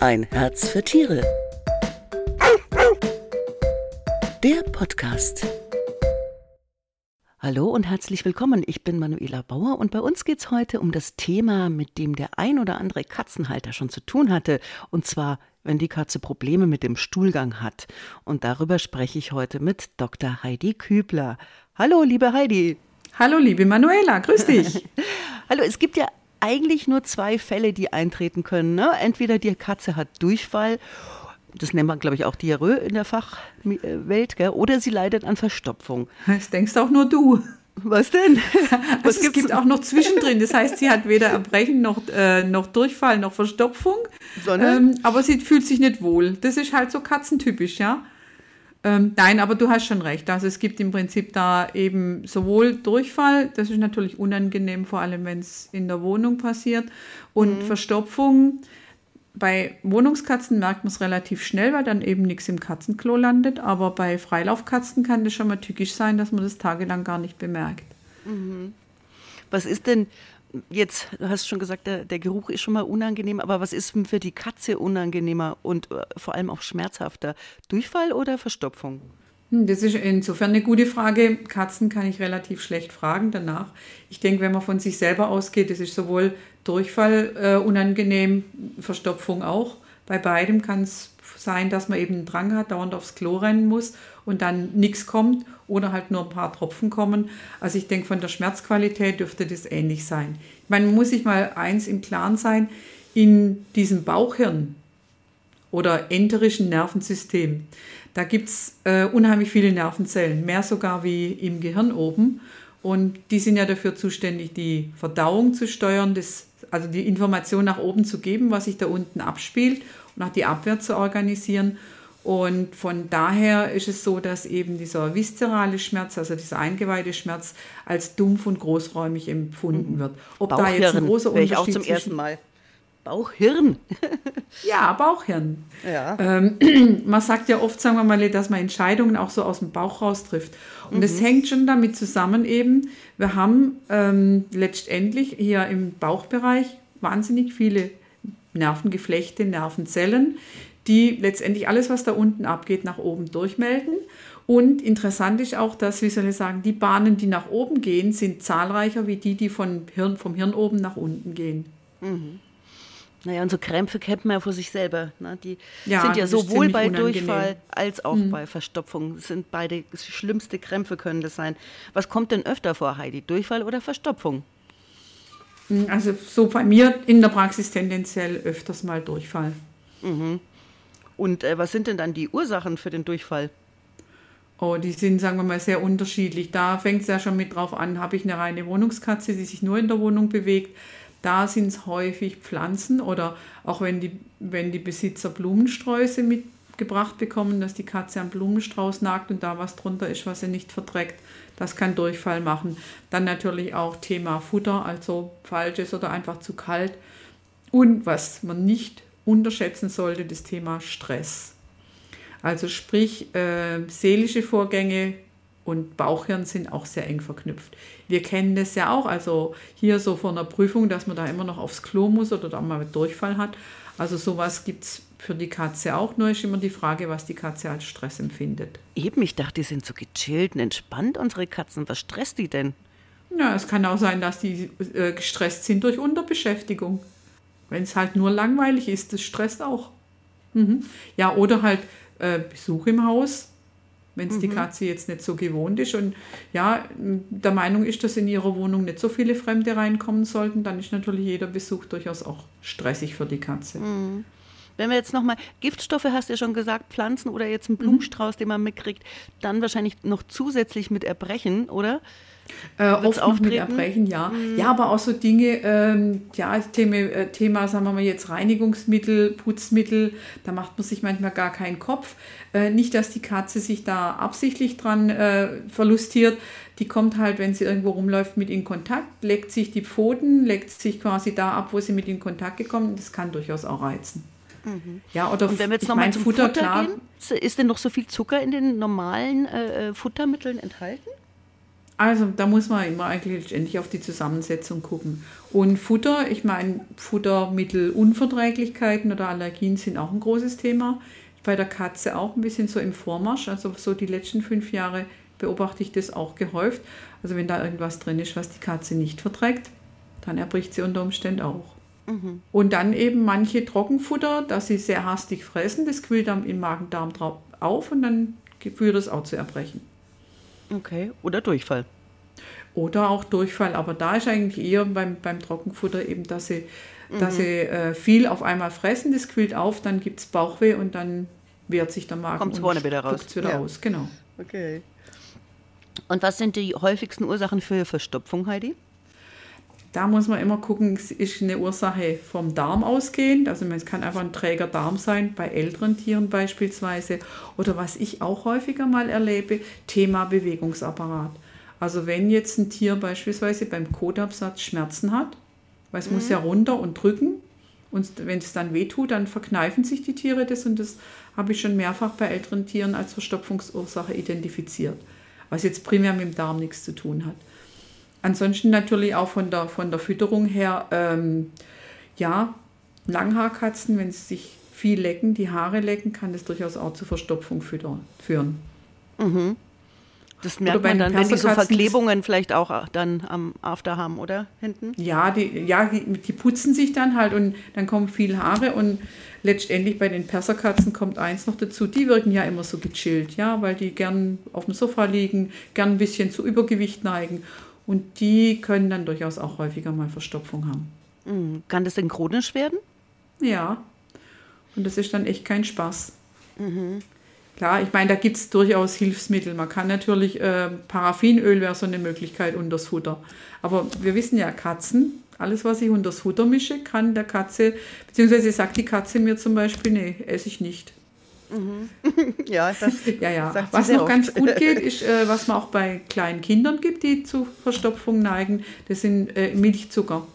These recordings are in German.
Ein Herz für Tiere. Der Podcast. Hallo und herzlich willkommen. Ich bin Manuela Bauer und bei uns geht es heute um das Thema, mit dem der ein oder andere Katzenhalter schon zu tun hatte. Und zwar, wenn die Katze Probleme mit dem Stuhlgang hat. Und darüber spreche ich heute mit Dr. Heidi Kübler. Hallo, liebe Heidi. Hallo, liebe Manuela, grüß dich. Hallo, es gibt ja eigentlich nur zwei Fälle, die eintreten können. Ne? Entweder die Katze hat Durchfall, das nennt man, glaube ich, auch Diarrhoe in der Fachwelt, gell? oder sie leidet an Verstopfung. Das denkst auch nur du. Was denn? Was es gibt auch noch zwischendrin. Das heißt, sie hat weder Erbrechen noch, äh, noch Durchfall noch Verstopfung. Ähm, aber sie fühlt sich nicht wohl. Das ist halt so katzentypisch, ja. Ähm, nein, aber du hast schon recht. Also es gibt im Prinzip da eben sowohl Durchfall, das ist natürlich unangenehm, vor allem wenn es in der Wohnung passiert, und mhm. Verstopfung. Bei Wohnungskatzen merkt man es relativ schnell, weil dann eben nichts im Katzenklo landet. Aber bei Freilaufkatzen kann das schon mal tückisch sein, dass man das tagelang gar nicht bemerkt. Mhm. Was ist denn jetzt, du hast schon gesagt, der, der, Geruch ist schon mal unangenehm, aber was ist für die Katze unangenehmer und äh, vor allem auch schmerzhafter? Durchfall oder Verstopfung? Hm, das ist insofern eine gute Frage. Katzen kann ich relativ schlecht fragen danach. Ich denke, wenn man von sich selber ausgeht, das ist sowohl Durchfall äh, unangenehm, Verstopfung auch. Bei beidem kann es sein, dass man eben einen Drang hat, dauernd aufs Klo rennen muss und dann nichts kommt oder halt nur ein paar Tropfen kommen. Also ich denke, von der Schmerzqualität dürfte das ähnlich sein. Ich meine, man muss sich mal eins im Klaren sein, in diesem Bauchhirn oder enterischen Nervensystem, da gibt es äh, unheimlich viele Nervenzellen, mehr sogar wie im Gehirn oben. Und die sind ja dafür zuständig, die Verdauung zu steuern, das, also die Information nach oben zu geben, was sich da unten abspielt und auch die Abwehr zu organisieren. Und von daher ist es so, dass eben dieser viszerale Schmerz, also dieser eingeweihte Schmerz, als dumpf und großräumig empfunden mhm. wird. Ob Bauchhirn, da jetzt ein großer Unterschied ich auch zum ersten Mal. Bauchhirn. ja, Bauchhirn. Ja. Ähm, man sagt ja oft, sagen wir mal, dass man Entscheidungen auch so aus dem Bauch raus trifft. Und es mhm. hängt schon damit zusammen eben, wir haben ähm, letztendlich hier im Bauchbereich wahnsinnig viele Nervengeflechte, Nervenzellen, die letztendlich alles, was da unten abgeht, nach oben durchmelden. Und interessant ist auch, dass, wie soll ich sagen, die Bahnen, die nach oben gehen, sind zahlreicher wie die, die von Hirn, vom Hirn oben nach unten gehen. Mhm. Naja, und so Krämpfe kennt man ja vor sich selber. Ne? Die ja, sind ja sowohl bei unangenehm. Durchfall als auch mhm. bei Verstopfung. Das sind beide schlimmste Krämpfe können das sein. Was kommt denn öfter vor, Heidi? Durchfall oder Verstopfung? Hm, also so bei mir in der Praxis tendenziell öfters mal Durchfall. Mhm. Und äh, was sind denn dann die Ursachen für den Durchfall? Oh, die sind, sagen wir mal, sehr unterschiedlich. Da fängt es ja schon mit drauf an, habe ich eine reine Wohnungskatze, die sich nur in der Wohnung bewegt. Da sind es häufig Pflanzen oder auch wenn die, wenn die Besitzer Blumensträuße mitgebracht bekommen, dass die Katze am Blumenstrauß nagt und da was drunter ist, was sie nicht verträgt. Das kann Durchfall machen. Dann natürlich auch Thema Futter, also falsches oder einfach zu kalt. Und was man nicht unterschätzen sollte, das Thema Stress. Also sprich, äh, seelische Vorgänge und Bauchhirn sind auch sehr eng verknüpft. Wir kennen das ja auch, also hier so vor einer Prüfung, dass man da immer noch aufs Klo muss oder da mal Durchfall hat. Also sowas gibt es für die Katze auch, nur ist immer die Frage, was die Katze als Stress empfindet. Eben, ich dachte, die sind so gechillt und entspannt, unsere Katzen. Was stresst die denn? Ja, es kann auch sein, dass die äh, gestresst sind durch Unterbeschäftigung. Wenn es halt nur langweilig ist, das stresst auch. Mhm. Ja, oder halt äh, Besuch im Haus, wenn es mhm. die Katze jetzt nicht so gewohnt ist und ja, der Meinung ist, dass in ihrer Wohnung nicht so viele Fremde reinkommen sollten, dann ist natürlich jeder Besuch durchaus auch stressig für die Katze. Mhm. Wenn wir jetzt nochmal, Giftstoffe hast du ja schon gesagt, Pflanzen oder jetzt einen mhm. Blumenstrauß, den man mitkriegt, dann wahrscheinlich noch zusätzlich mit Erbrechen, oder? Äh, oft noch mit Erbrechen, ja. Mhm. Ja, aber auch so Dinge, ähm, ja, Thema, äh, Thema, sagen wir mal jetzt Reinigungsmittel, Putzmittel, da macht man sich manchmal gar keinen Kopf. Äh, nicht, dass die Katze sich da absichtlich dran äh, verlustiert. Die kommt halt, wenn sie irgendwo rumläuft, mit in Kontakt, leckt sich die Pfoten, leckt sich quasi da ab, wo sie mit in Kontakt gekommen ist. Das kann durchaus auch reizen. Mhm. Ja, oder Und wenn wir jetzt nochmal zum Futter, Futter klar, gehen, ist denn noch so viel Zucker in den normalen äh, äh Futtermitteln enthalten? Also da muss man immer eigentlich letztendlich auf die Zusammensetzung gucken. Und Futter, ich meine, Futtermittelunverträglichkeiten oder Allergien sind auch ein großes Thema. Bei der Katze auch ein bisschen so im Vormarsch. Also so die letzten fünf Jahre beobachte ich das auch gehäuft. Also wenn da irgendwas drin ist, was die Katze nicht verträgt, dann erbricht sie unter Umständen auch. Mhm. Und dann eben manche Trockenfutter, dass sie sehr hastig fressen, das quillt dann im Magen-Darm auf und dann führt das auch zu Erbrechen. Okay, oder Durchfall. Oder auch Durchfall, aber da ist eigentlich eher beim, beim Trockenfutter eben, dass sie, mhm. dass sie äh, viel auf einmal fressen, das quillt auf, dann gibt es Bauchweh und dann wehrt sich der Magen. Kommt vorne wieder raus. wieder ja. aus, genau. Okay. Und was sind die häufigsten Ursachen für Verstopfung, Heidi? Da muss man immer gucken, ist eine Ursache vom Darm ausgehend. Also es kann einfach ein träger Darm sein, bei älteren Tieren beispielsweise. Oder was ich auch häufiger mal erlebe, Thema Bewegungsapparat. Also wenn jetzt ein Tier beispielsweise beim Kotabsatz Schmerzen hat, weil es mhm. muss ja runter und drücken. Und wenn es dann wehtut, dann verkneifen sich die Tiere das. Und das habe ich schon mehrfach bei älteren Tieren als Verstopfungsursache identifiziert. Was jetzt primär mit dem Darm nichts zu tun hat. Ansonsten natürlich auch von der, von der Fütterung her, ähm, ja, Langhaarkatzen, wenn sie sich viel lecken, die Haare lecken, kann das durchaus auch zu Verstopfung führen. Mhm. Das merkt man dann, wenn die so Verklebungen vielleicht auch dann am After haben, oder? Hinten? Ja, die, ja die, die, putzen sich dann halt und dann kommen viel Haare und letztendlich bei den Perserkatzen kommt eins noch dazu, die wirken ja immer so gechillt, ja, weil die gern auf dem Sofa liegen, gern ein bisschen zu Übergewicht neigen und die können dann durchaus auch häufiger mal Verstopfung haben. Mhm. Kann das denn chronisch werden? Ja. Und das ist dann echt kein Spaß. Mhm. Klar, ich meine, da gibt es durchaus Hilfsmittel. Man kann natürlich, äh, Paraffinöl wäre so eine Möglichkeit unters Futter. Aber wir wissen ja, Katzen, alles, was ich unters Futter mische, kann der Katze, beziehungsweise sagt die Katze mir zum Beispiel, nee, esse ich nicht. Mhm. ja, das ja, ja. Was noch oft. ganz gut geht, ist, äh, was man auch bei kleinen Kindern gibt, die zu Verstopfung neigen, das sind äh, Milchzucker.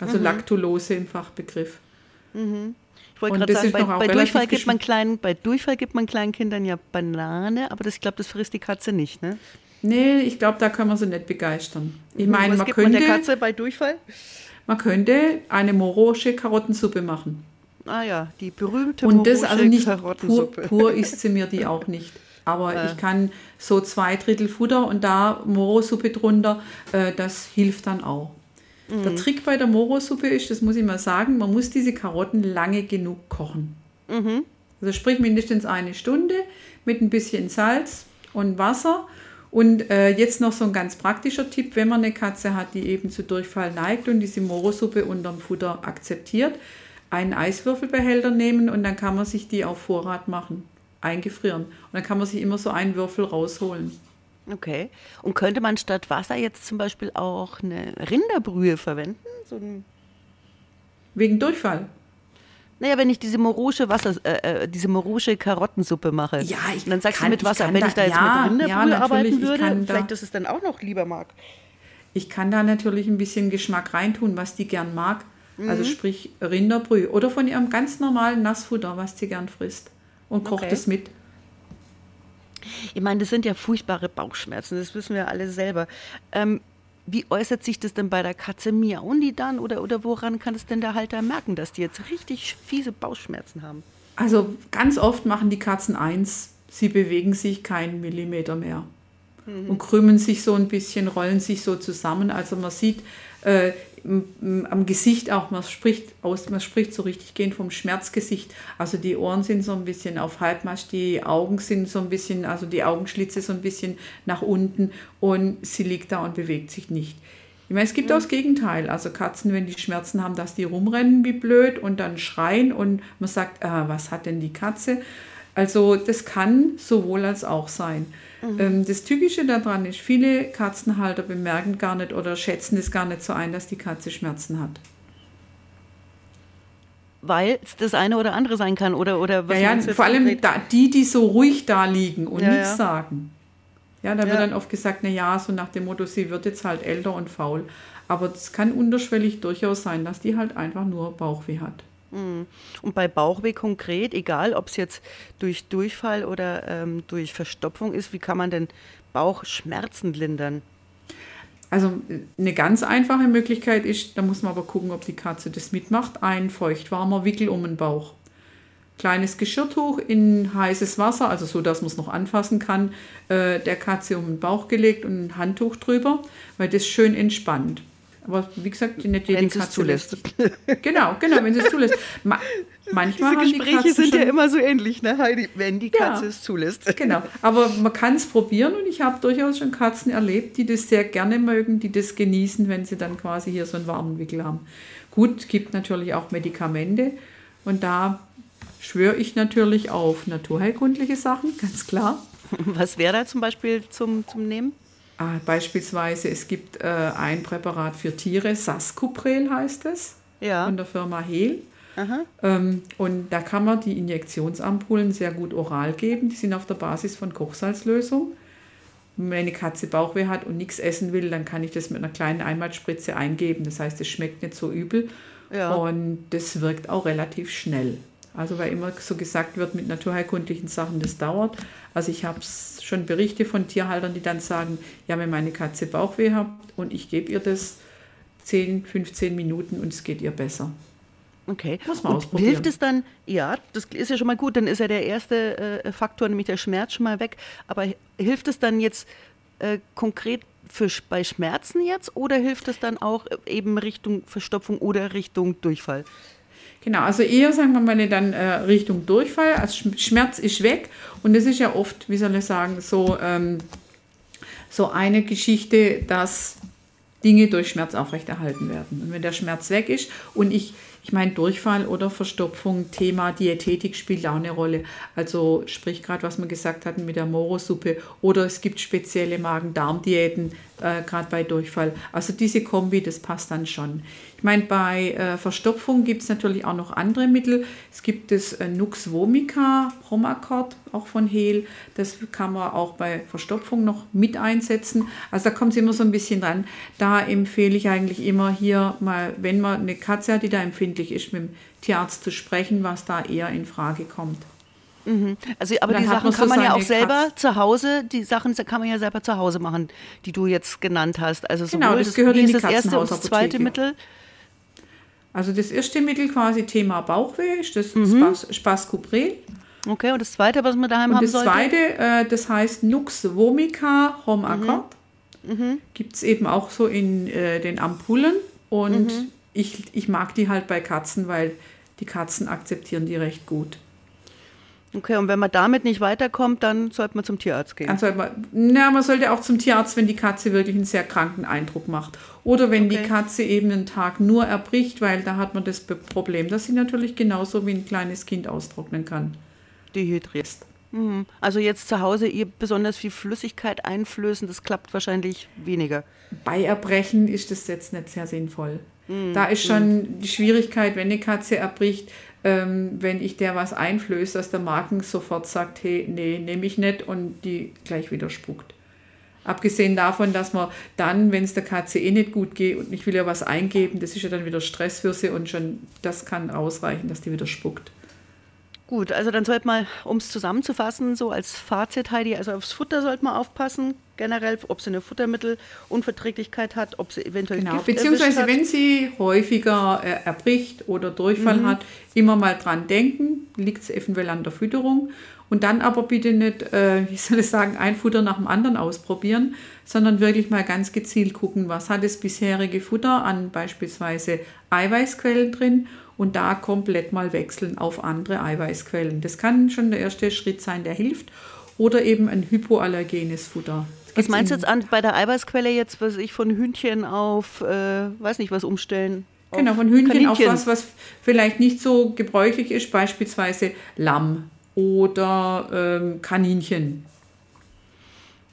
Also mhm. Laktulose im Fachbegriff. Mhm. Ich wollte gerade sagen, bei, bei Durchfall gibt man kleinen, bei Durchfall gibt man kleinen Kindern ja Banane, aber das, ich glaube, das frisst die Katze nicht, ne? Nee, ich glaube, da können wir sie nicht begeistern. Ich meine, man könnte. Man der Katze bei Durchfall? Man könnte eine morosche Karottensuppe machen. Ah ja, die berühmte Und das also nicht pur, pur isst sie mir die auch nicht. Aber äh. ich kann so zwei Drittel Futter und da Morosuppe drunter, äh, das hilft dann auch. Mhm. Der Trick bei der Morosuppe ist, das muss ich mal sagen, man muss diese Karotten lange genug kochen. Mhm. Also sprich mindestens eine Stunde mit ein bisschen Salz und Wasser. Und äh, jetzt noch so ein ganz praktischer Tipp, wenn man eine Katze hat, die eben zu Durchfall neigt und diese Morosuppe unterm Futter akzeptiert, einen Eiswürfelbehälter nehmen und dann kann man sich die auf Vorrat machen, eingefrieren. Und dann kann man sich immer so einen Würfel rausholen. Okay. Und könnte man statt Wasser jetzt zum Beispiel auch eine Rinderbrühe verwenden? So Wegen Durchfall. Naja, wenn ich diese morosche Wasser, äh, äh diese morosche Karottensuppe mache. Ja, ich dann sagst kann, du mit Wasser. Ich wenn ich da jetzt ja, mit Rinderbrühe ja, arbeiten würde, vielleicht da, ist es dann auch noch lieber mag. Ich kann da natürlich ein bisschen Geschmack reintun, was die gern mag. Also mhm. Also sprich Rinderbrühe oder von ihrem ganz normalen Nassfutter, was sie gern frisst. Und kocht okay. es mit. Ich meine, das sind ja furchtbare Bauchschmerzen, das wissen wir alle selber. Ähm, wie äußert sich das denn bei der Katze? Miauen die dann oder, oder woran kann es denn der Halter merken, dass die jetzt richtig fiese Bauchschmerzen haben? Also ganz oft machen die Katzen eins, sie bewegen sich keinen Millimeter mehr mhm. und krümmen sich so ein bisschen, rollen sich so zusammen. Also man sieht, äh, am Gesicht auch, man spricht aus, man spricht so richtig gehend vom Schmerzgesicht. Also die Ohren sind so ein bisschen auf Halbmast, die Augen sind so ein bisschen, also die Augenschlitze so ein bisschen nach unten und sie liegt da und bewegt sich nicht. Ich meine, es gibt auch das Gegenteil. Also Katzen, wenn die Schmerzen haben, dass die rumrennen wie blöd und dann schreien und man sagt, äh, was hat denn die Katze? Also das kann sowohl als auch sein. Mhm. Ähm, das Tückische daran ist, viele Katzenhalter bemerken gar nicht oder schätzen es gar nicht so ein, dass die Katze Schmerzen hat. Weil es das eine oder andere sein kann oder, oder was ja, ja vor allem da, die, die so ruhig da liegen und ja, nichts ja. sagen. Ja, da wird dann oft gesagt, na ja, so nach dem Motto, sie wird jetzt halt älter und faul. Aber es kann unterschwellig durchaus sein, dass die halt einfach nur Bauchweh hat. Mhm. Und bei Bauchweh konkret, egal ob es jetzt durch Durchfall oder ähm, durch Verstopfung ist, wie kann man denn Bauchschmerzen lindern? Also eine ganz einfache Möglichkeit ist, da muss man aber gucken, ob die Katze das mitmacht, ein feuchtwarmer Wickel um den Bauch. Kleines Geschirrtuch in heißes Wasser, also so, dass man es noch anfassen kann, äh, der Katze um den Bauch gelegt und ein Handtuch drüber, weil das schön entspannt. Aber wie gesagt, nicht jede wenn Katze es zulässt. Genau, genau, wenn sie es zulässt. Ma manchmal Diese Gespräche haben die sind ja immer so ähnlich, ne, Heidi? Wenn die Ja. Katze es zulässt. Genau, aber man kann es probieren und ich habe durchaus schon Katzen erlebt, die das sehr gerne mögen, die das genießen, wenn sie dann quasi hier so einen warmen Wickel haben. Gut, gibt natürlich auch Medikamente und da schwöre ich natürlich auf naturheilkundliche Sachen, ganz klar. Was wäre da zum Beispiel zum, zum Nehmen? Ah, beispielsweise, es gibt äh, ein Präparat für Tiere, Sascuprel heißt es, Ja. von der Firma Hehl. Ähm, und da kann man die Injektionsampullen sehr gut oral geben. Die sind auf der Basis von Kochsalzlösung. Wenn eine Katze Bauchweh hat und nichts essen will, dann kann ich das mit einer kleinen Einmalspritze eingeben. Das heißt, es schmeckt nicht so übel Ja. und das wirkt auch relativ schnell. Also weil immer so gesagt wird mit naturheilkundlichen Sachen, das dauert. Also ich habe schon Berichte von Tierhaltern, die dann sagen, ja, wenn meine Katze Bauchweh hat und ich gebe ihr das 10, 15 Minuten und es geht ihr besser. Okay. Muss man Und ausprobieren. hilft es dann, ja, das ist ja schon mal gut, dann ist ja der erste äh, Faktor, nämlich der Schmerz, schon mal weg. Aber hilft es dann jetzt äh, konkret für, bei Schmerzen jetzt oder hilft es dann auch äh, eben Richtung Verstopfung oder Richtung Durchfall? Genau, also eher sagen wir mal dann äh, Richtung Durchfall. Also Sch- Schmerz ist weg und das ist ja oft, wie soll ich sagen, so, ähm, so eine Geschichte, dass Dinge durch Schmerz aufrechterhalten werden. Und wenn der Schmerz weg ist und ich, ich meine Durchfall oder Verstopfung, Thema Diätetik spielt auch eine Rolle. Also sprich gerade, was wir gesagt hatten mit der Morosuppe oder es gibt spezielle Magen-Darm-Diäten, äh, gerade bei Durchfall. Also diese Kombi, das passt dann schon. Ich meine, bei äh, Verstopfung gibt es natürlich auch noch andere Mittel. Es gibt das äh, Nux vomica, Promacort, auch von Hehl. Das kann man auch bei Verstopfung noch mit einsetzen. Also da kommt es immer so ein bisschen dran. Da empfehle ich eigentlich immer hier mal, wenn man eine Katze hat, die da empfindlich ist, mit dem Tierarzt zu sprechen, was da eher in Frage kommt. Also, aber die Sachen kann man ja auch selber zu Hause, die Sachen kann man ja selber zu Hause machen, die du jetzt genannt hast. Also Genau, sowohl das gehört in die das erste und das zweite. Mittel. Also das erste Mittel quasi Thema Bauchweh ist das Mhm. Spas Spascuprel. Okay, und das zweite, was man daheim Und haben das sollte? zweite, äh, das heißt Nux vomica Home Accord. Mhm. Gibt es eben auch so in äh, den Ampullen. Und Mhm. ich, ich mag die halt bei Katzen, weil die Katzen akzeptieren die recht gut. Okay, und wenn man damit nicht weiterkommt, dann sollte man zum Tierarzt gehen. Dann sollte man, na, man sollte auch zum Tierarzt, wenn die Katze wirklich einen sehr kranken Eindruck macht. Oder wenn die Okay. Katze eben einen Tag nur erbricht, weil da hat man das Problem, dass sie natürlich genauso wie ein kleines Kind austrocknen kann. Dehydriert. Mhm. Also jetzt zu Hause ihr besonders viel Flüssigkeit einflößen, das klappt wahrscheinlich weniger. Bei Erbrechen ist das jetzt nicht sehr sinnvoll. Da ist schon die Schwierigkeit, wenn eine Katze erbricht, ähm, wenn ich der was einflöße, dass der Magen sofort sagt, hey, nee, nehme ich nicht und die gleich wieder spuckt. Abgesehen davon, dass man dann, wenn es der eh nicht gut geht und ich will ihr was eingeben, das ist ja dann wieder Stress für sie und schon das kann ausreichen, dass die wieder spuckt. Gut, also dann sollte man, um es zusammenzufassen, so als Fazit, Heidi, also aufs Futter sollte man aufpassen, generell, ob sie eine Futtermittelunverträglichkeit hat, ob sie eventuell Genau, Gift beziehungsweise wenn sie häufiger äh, erbricht oder Durchfall Mhm. hat, immer mal dran denken, liegt es eventuell an der Fütterung. Und dann aber bitte nicht, äh, wie soll ich sagen, ein Futter nach dem anderen ausprobieren, sondern wirklich mal ganz gezielt gucken, was hat das bisherige Futter an beispielsweise Eiweißquellen drin und da komplett mal wechseln auf andere Eiweißquellen. Das kann schon der erste Schritt sein, der hilft. Oder eben ein hypoallergenes Futter. Was meinst du jetzt an, bei der Eiweißquelle jetzt, was ich von Hühnchen auf, äh, weiß nicht, was umstellen? auf Genau, von Hühnchen auf Kaninchen? was, was vielleicht nicht so gebräuchlich ist, beispielsweise Lamm oder ähm, Kaninchen.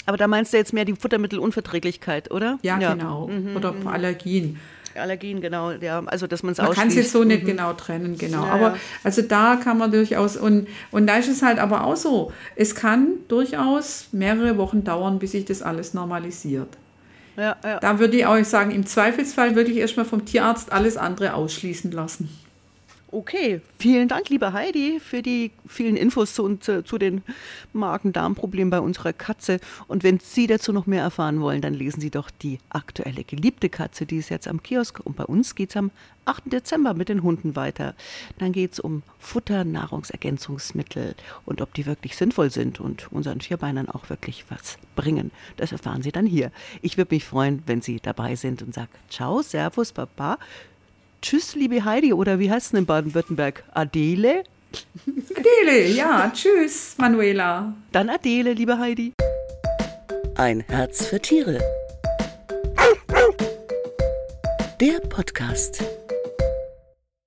Aber da meinst du jetzt mehr die Futtermittelunverträglichkeit, oder? Ja, genau. Mhm, Oder Allergien. Allergien, genau. Ja, also dass man es Man kann ausschließt. Mhm. so nicht genau trennen, genau. Ja, aber also da kann man durchaus, und, und da ist es halt aber auch so, es kann durchaus mehrere Wochen dauern, bis sich das alles normalisiert. Ja, ja. Da würde ich auch sagen, im Zweifelsfall wirklich erstmal vom Tierarzt alles andere ausschließen lassen. Okay, vielen Dank, liebe Heidi, für die vielen Infos zu, zu, zu den Magen-Darm-Problemen bei unserer Katze. Und wenn Sie dazu noch mehr erfahren wollen, dann lesen Sie doch die aktuelle geliebte Katze, die ist jetzt am Kiosk. Und bei uns geht es am 8. Dezember mit den Hunden weiter. Dann geht es um Futter, Nahrungsergänzungsmittel und ob die wirklich sinnvoll sind und unseren Vierbeinern auch wirklich was bringen. Das erfahren Sie dann hier. Ich würde mich freuen, wenn Sie dabei sind und sagen Ciao, Servus, Papa. Tschüss, liebe Heidi, oder wie heißt es in Baden-Württemberg? Adele? Adele, ja, tschüss, Manuela. Dann Adele, liebe Heidi. Ein Herz für Tiere. Der Podcast.